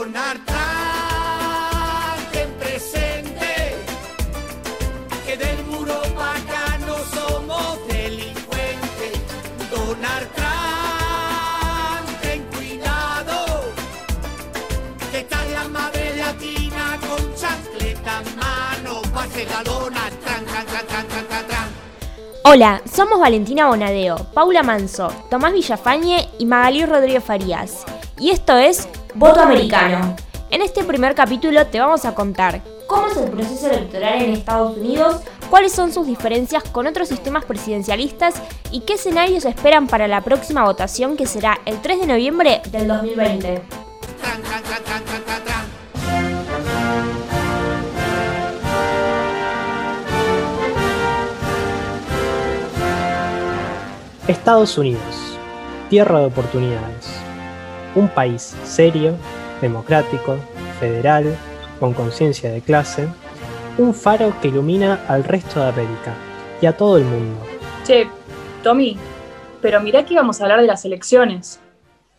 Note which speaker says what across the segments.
Speaker 1: Donald Trump ten presente que del muro para acá no somos delincuentes. Donald Trump ten cuidado que está la madre latina con chancleta en mano. La Donald Trump, tran, tran, tran, tran, tran, tran.
Speaker 2: Hola, somos Valentina Bonadeo, Paula Manso, Tomás Villafañe y Magalí Rodríguez Farías. Y esto es Voto Americano. En este primer capítulo te vamos a contar cómo es el proceso electoral en Estados Unidos, cuáles son sus diferencias con otros sistemas presidencialistas y qué escenarios esperan para la próxima votación que será el 3 de noviembre del 2020.
Speaker 1: Tran, tran, tran, tran, tran, tran, tran.
Speaker 3: Estados Unidos, tierra de oportunidades. Un país serio, democrático, federal, con conciencia de clase. Un faro que ilumina al resto de América y a todo el mundo.
Speaker 4: Che, Tommy, pero mirá que íbamos a hablar de las elecciones.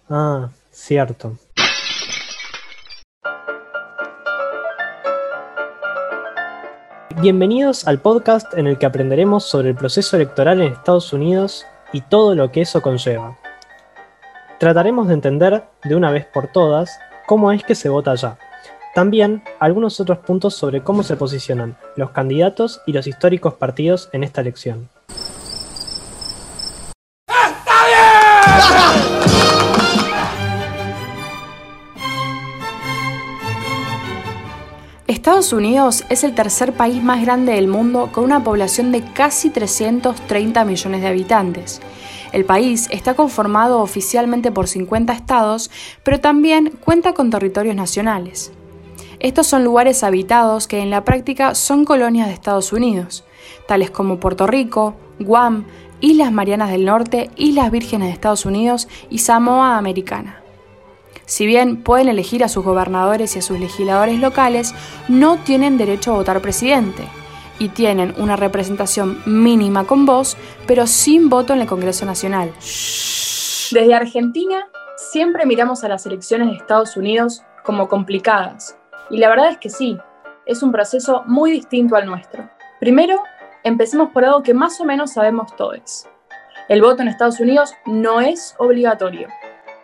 Speaker 3: Ah, cierto. Bienvenidos al podcast en el que aprenderemos sobre el proceso electoral en Estados Unidos y todo lo que eso conlleva. Trataremos de entender de una vez por todas cómo es que se vota allá. También algunos otros puntos sobre cómo se posicionan los candidatos y los históricos partidos en esta elección.
Speaker 5: Estados Unidos es el tercer país más grande del mundo con una población de casi 330 millones de habitantes. El país está conformado oficialmente por 50 estados, pero también cuenta con territorios nacionales. Estos son lugares habitados que en la práctica son colonias de Estados Unidos, tales como Puerto Rico, Guam, Islas Marianas del Norte, Islas Vírgenes de Estados Unidos y Samoa Americana. Si bien pueden elegir a sus gobernadores y a sus legisladores locales, no tienen derecho a votar presidente y tienen una representación mínima con voz, pero sin voto en el Congreso Nacional.
Speaker 4: Desde Argentina siempre miramos a las elecciones de Estados Unidos como complicadas. Y la verdad es que sí, es un proceso muy distinto al nuestro. Primero, empecemos por algo que más o menos sabemos todos. El voto en Estados Unidos no es obligatorio.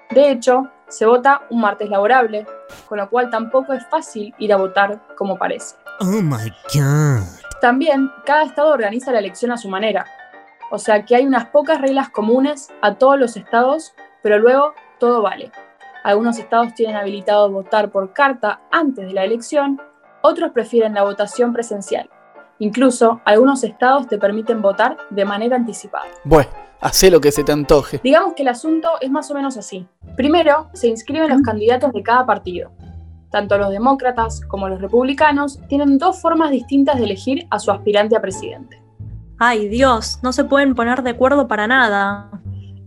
Speaker 4: De hecho, se vota un martes laborable, con lo cual tampoco es fácil ir a votar como parece.
Speaker 1: Oh my god.
Speaker 4: También, cada estado organiza la elección a su manera. O sea que hay unas pocas reglas comunes a todos los estados, pero luego todo vale. Algunos estados tienen habilitado votar por carta antes de la elección, otros prefieren la votación presencial. Incluso, algunos estados te permiten votar de manera anticipada.
Speaker 6: Bueno, hacé lo que se te antoje.
Speaker 4: Digamos que el asunto es más o menos así. Primero, se inscriben los candidatos de cada partido. Tanto los demócratas como los republicanos tienen dos formas distintas de elegir a su aspirante a presidente.
Speaker 7: Ay Dios, no se pueden poner de acuerdo para nada.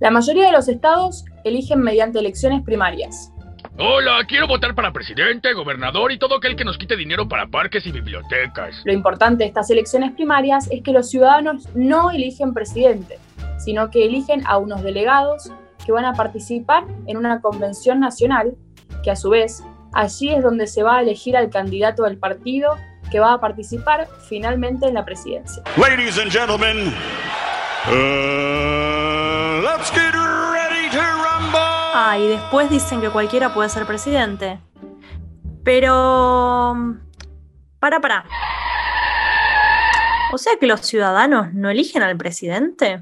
Speaker 4: La mayoría de los estados eligen mediante elecciones primarias.
Speaker 8: Hola, quiero votar para presidente, gobernador y todo aquel que nos quite dinero para parques y bibliotecas.
Speaker 4: Lo importante de estas elecciones primarias es que los ciudadanos no eligen presidente, sino que eligen a unos delegados que van a participar en una convención nacional, que a su vez allí es donde se va a elegir al candidato del partido que va a participar finalmente en la presidencia.
Speaker 9: Ladies and gentlemen, uh, let's get ready to rumble.
Speaker 7: Ah, y después dicen que cualquiera puede ser presidente. Pero... Para, para. O sea que los ciudadanos no eligen al presidente.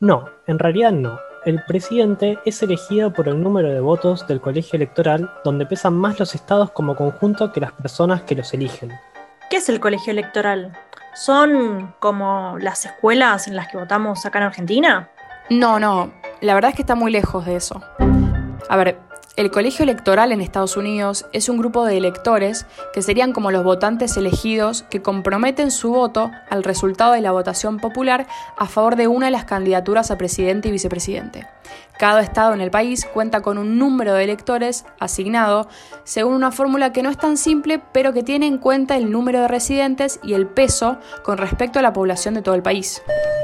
Speaker 3: No, en realidad no. El presidente es elegido por el número de votos del colegio electoral, donde pesan más los estados como conjunto que las personas que los eligen.
Speaker 7: ¿Qué es el colegio electoral? ¿Son como las escuelas en las que votamos acá en Argentina?
Speaker 5: No, no, la verdad es que está muy lejos de eso. A ver, el colegio electoral en Estados Unidos es un grupo de electores que serían como los votantes elegidos que comprometen su voto al resultado de la votación popular a favor de una de las candidaturas a presidente y vicepresidente. Cada estado en el país cuenta con un número de electores asignado según una fórmula que no es tan simple, pero que tiene en cuenta el número de residentes y el peso con respecto a la población de todo el país.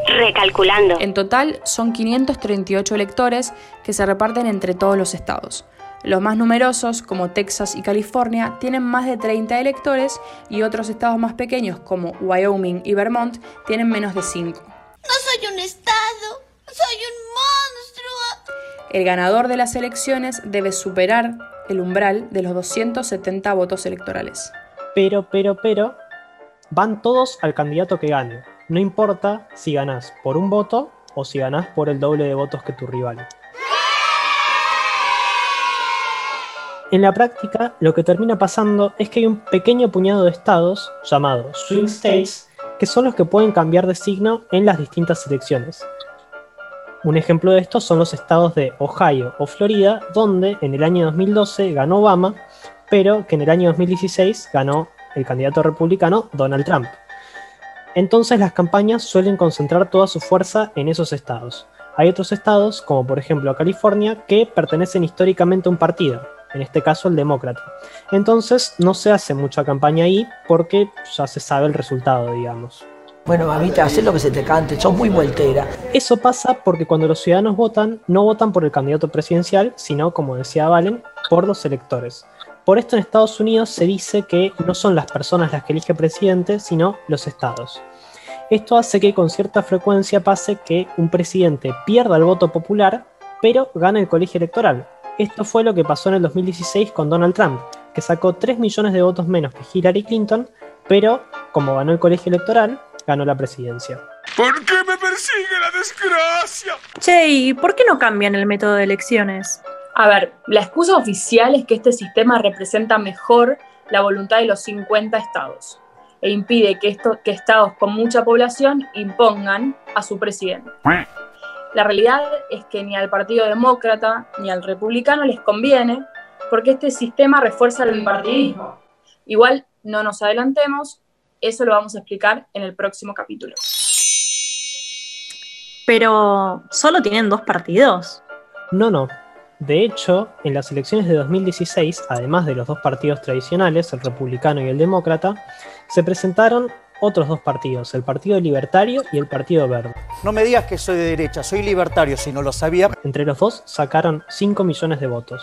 Speaker 10: Recalculando.
Speaker 5: En total son 538 electores que se reparten entre todos los estados. Los más numerosos, como Texas y California, tienen más de 30 electores y otros estados más pequeños, como Wyoming y Vermont, tienen menos de 5.
Speaker 10: No soy un estado, soy un monstruo.
Speaker 5: El ganador de las elecciones debe superar el umbral de los 270 votos electorales.
Speaker 3: Pero, pero, pero, van todos al candidato que gane. No importa si ganás por un voto o si ganás por el doble de votos que tu rival. En la práctica, lo que termina pasando es que hay un pequeño puñado de estados, llamados swing states, que son los que pueden cambiar de signo en las distintas elecciones. Un ejemplo de esto son los estados de Ohio o Florida, donde en el año 2012 ganó Obama, pero que en el año 2016 ganó el candidato republicano Donald Trump. Entonces las campañas suelen concentrar toda su fuerza en esos estados. Hay otros estados, como por ejemplo California, que pertenecen históricamente a un partido, en este caso el demócrata. Entonces no se hace mucha campaña ahí porque ya se sabe el resultado, digamos.
Speaker 11: Bueno, mamita, haz lo que se te cante, sos muy voltera.
Speaker 3: Eso pasa porque cuando los ciudadanos votan, no votan por el candidato presidencial, sino, como decía Valen, por los electores. Por esto en Estados Unidos se dice que no son las personas las que elige presidente, sino los estados. Esto hace que con cierta frecuencia pase que un presidente pierda el voto popular, pero gane el colegio electoral, esto fue lo que pasó en el 2016 con Donald Trump, que sacó 3 millones de votos menos que Hillary Clinton, pero como ganó el colegio electoral, ganó la presidencia.
Speaker 9: ¿Por qué me persigue la desgracia?
Speaker 7: Che, ¿y por qué no cambian el método de elecciones?
Speaker 4: A ver, la excusa oficial es que este sistema representa mejor la voluntad de los 50 estados e impide que, que estados con mucha población impongan a su presidente. La realidad es que ni al Partido Demócrata ni al Republicano les conviene porque este sistema refuerza el bipartidismo. Igual no nos adelantemos, eso lo vamos a explicar en el próximo capítulo.
Speaker 7: Pero solo tienen dos partidos.
Speaker 3: No, no. De hecho, en las elecciones de 2016, además de los dos partidos tradicionales, el republicano y el demócrata, se presentaron otros dos partidos, el Partido Libertario y el Partido Verde.
Speaker 12: No me digas que soy de derecha, soy libertario, si no lo sabía.
Speaker 3: Entre los dos sacaron 5 millones de votos.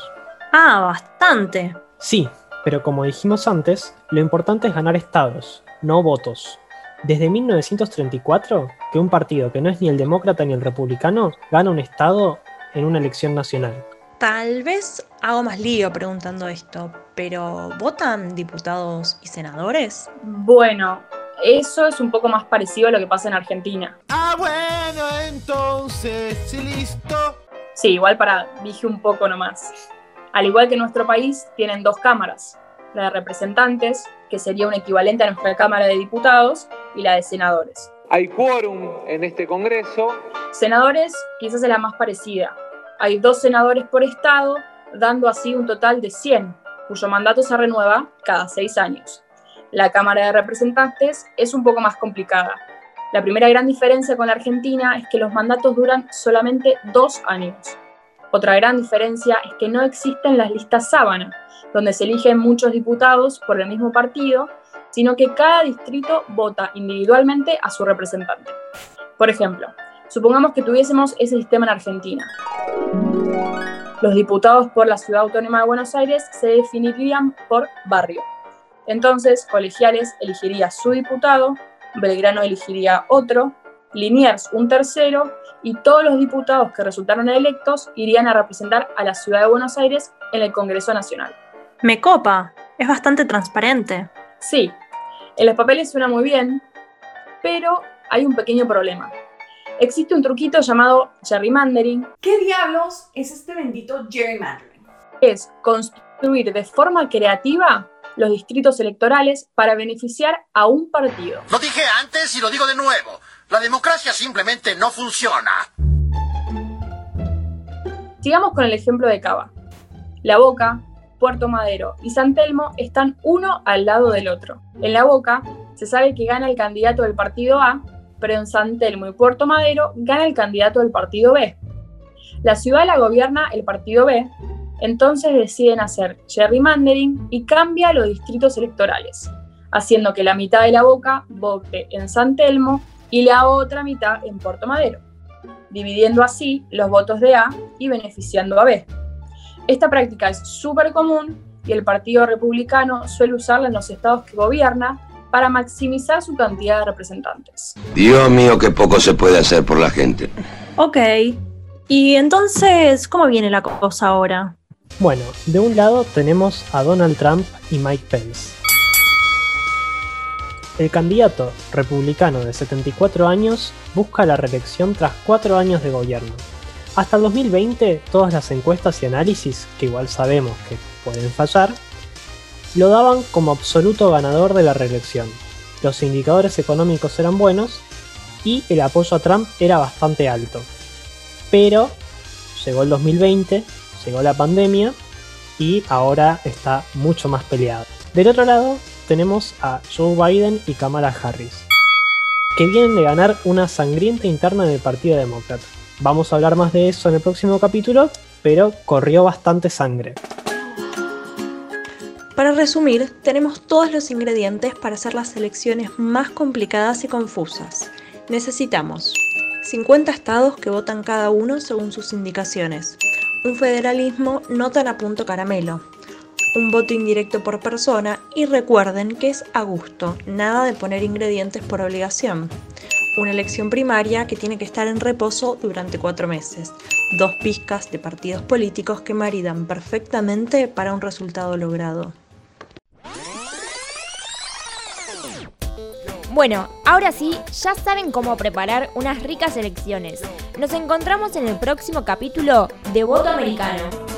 Speaker 7: Ah, bastante.
Speaker 3: Sí, pero como dijimos antes, lo importante es ganar estados, no votos. Desde 1934, que un partido que no es ni el demócrata ni el republicano gana un estado en una elección nacional.
Speaker 7: Tal vez hago más lío preguntando esto, pero ¿votan diputados y senadores?
Speaker 4: Bueno, eso es un poco más parecido a lo que pasa en Argentina.
Speaker 1: Ah, bueno, entonces, listo.
Speaker 4: Sí, igual para, dije un poco nomás. Al igual que nuestro país, tienen dos cámaras, la de representantes, que sería un equivalente a nuestra Cámara de Diputados, y la de senadores.
Speaker 13: Hay quórum en este Congreso.
Speaker 4: Senadores quizás es la más parecida. Hay dos senadores por estado, dando así un total de 100, cuyo mandato se renueva cada seis años. La Cámara de Representantes es un poco más complicada. La primera gran diferencia con la Argentina es que los mandatos duran solamente dos años. Otra gran diferencia es que no existen las listas sábana, donde se eligen muchos diputados por el mismo partido, sino que cada distrito vota individualmente a su representante. Por ejemplo, supongamos que tuviésemos ese sistema en Argentina. Los diputados por la Ciudad Autónoma de Buenos Aires se definirían por barrio. Entonces, Colegiales elegiría su diputado, Belgrano elegiría otro, Liniers un tercero y todos los diputados que resultaron electos irían a representar a la ciudad de Buenos Aires en el Congreso Nacional.
Speaker 7: Me copa, es bastante transparente.
Speaker 4: Sí, en los papeles suena muy bien, pero hay un pequeño problema. Existe un truquito llamado gerrymandering.
Speaker 14: ¿Qué diablos es este bendito gerrymandering?
Speaker 4: Es construir de forma creativa los distritos electorales para beneficiar a un partido.
Speaker 15: Lo dije antes y lo digo de nuevo. La democracia simplemente no funciona.
Speaker 4: Sigamos con el ejemplo de Cava. La Boca, Puerto Madero y San Telmo están uno al lado del otro. En La Boca se sabe que gana el candidato del partido A, pero en San Telmo y Puerto Madero gana el candidato del partido B. La ciudad la gobierna el partido B, entonces deciden hacer gerrymandering y cambia los distritos electorales, haciendo que la mitad de la boca vote en San Telmo y la otra mitad en Puerto Madero, dividiendo así los votos de A y beneficiando a B. Esta práctica es súper común y el Partido Republicano suele usarla en los estados que gobierna para maximizar su cantidad de representantes.
Speaker 16: Dios mío, qué poco se puede hacer por la gente.
Speaker 7: Ok. Y entonces, ¿cómo viene la cosa ahora?
Speaker 3: Bueno, de un lado tenemos a Donald Trump y Mike Pence. El candidato republicano de 74 años busca la reelección tras 4 años de gobierno. Hasta el 2020, todas las encuestas y análisis, que igual sabemos que pueden fallar, lo daban como absoluto ganador de la reelección. Los indicadores económicos eran buenos y el apoyo a Trump era bastante alto. Pero llegó el 2020, llegó la pandemia y ahora está mucho más peleado. Del otro lado tenemos a Joe Biden y Kamala Harris, que vienen de ganar una sangrienta interna en el Partido Demócrata. Vamos a hablar más de eso en el próximo capítulo, pero corrió bastante sangre.
Speaker 7: Para resumir, tenemos todos los ingredientes para hacer las elecciones más complicadas y confusas. Necesitamos 50 estados que votan cada uno según sus indicaciones, un federalismo no tan a punto caramelo, un voto indirecto por persona y recuerden que es a gusto, nada de poner ingredientes por obligación. Una elección primaria que tiene que estar en reposo durante cuatro meses. Dos pizcas de partidos políticos que maridan perfectamente para un resultado logrado.
Speaker 2: Bueno, ahora sí, ya saben cómo preparar unas ricas elecciones. Nos encontramos en el próximo capítulo de Voto Americano.